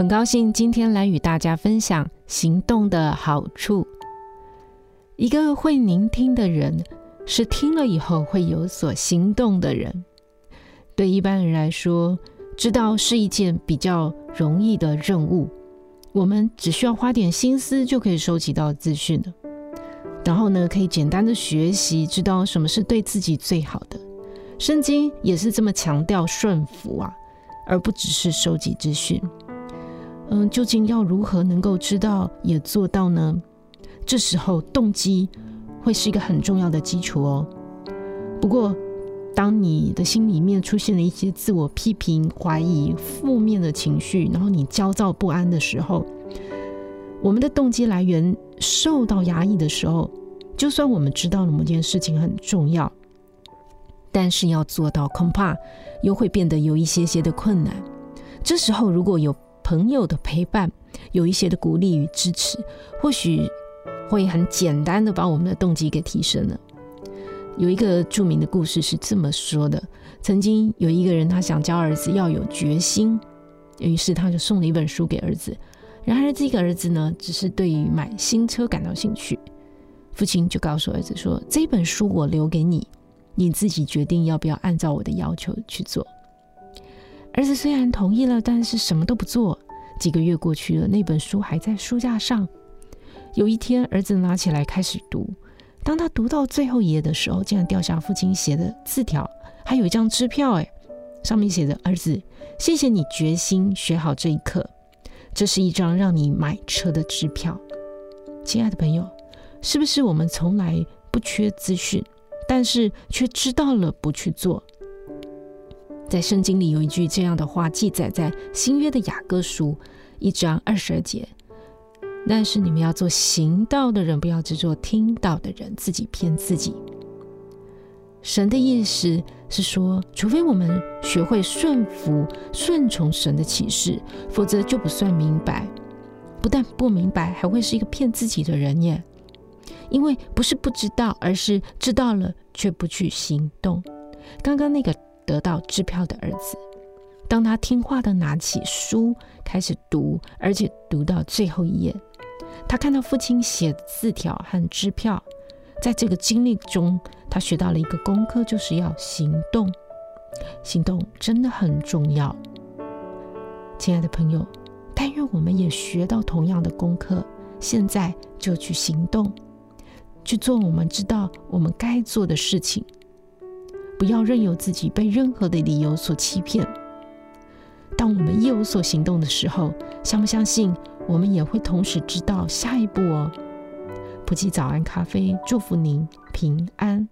很高兴今天来与大家分享行动的好处。一个会聆听的人，是听了以后会有所行动的人。对一般人来说，知道是一件比较容易的任务。我们只需要花点心思就可以收集到资讯了。然后呢，可以简单的学习，知道什么是对自己最好的。圣经也是这么强调顺服啊，而不只是收集资讯。嗯，究竟要如何能够知道也做到呢？这时候动机会是一个很重要的基础哦。不过，当你的心里面出现了一些自我批评、怀疑、负面的情绪，然后你焦躁不安的时候，我们的动机来源受到压抑的时候，就算我们知道了某件事情很重要，但是要做到，恐怕又会变得有一些些的困难。这时候，如果有朋友的陪伴，有一些的鼓励与支持，或许会很简单的把我们的动机给提升了。有一个著名的故事是这么说的：曾经有一个人，他想教儿子要有决心，于是他就送了一本书给儿子。然而这个儿子呢，只是对于买新车感到兴趣。父亲就告诉儿子说：“这本书我留给你，你自己决定要不要按照我的要求去做。”儿子虽然同意了，但是什么都不做。几个月过去了，那本书还在书架上。有一天，儿子拿起来开始读。当他读到最后一页的时候，竟然掉下父亲写的字条，还有一张支票。哎，上面写着：“儿子，谢谢你决心学好这一课。这是一张让你买车的支票。”亲爱的朋友，是不是我们从来不缺资讯，但是却知道了不去做？在圣经里有一句这样的话，记载在新约的雅各书一章二十二节。但是你们要做行道的人，不要只做听道的人，自己骗自己。神的意思是说，除非我们学会顺服、顺从神的启示，否则就不算明白。不但不明白，还会是一个骗自己的人耶。因为不是不知道，而是知道了却不去行动。刚刚那个。得到支票的儿子，当他听话的拿起书开始读，而且读到最后一页，他看到父亲写的字条和支票，在这个经历中，他学到了一个功课，就是要行动。行动真的很重要，亲爱的朋友，但愿我们也学到同样的功课，现在就去行动，去做我们知道我们该做的事情。不要任由自己被任何的理由所欺骗。当我们一有所行动的时候，相不相信我们也会同时知道下一步哦。普吉早安咖啡，祝福您平安。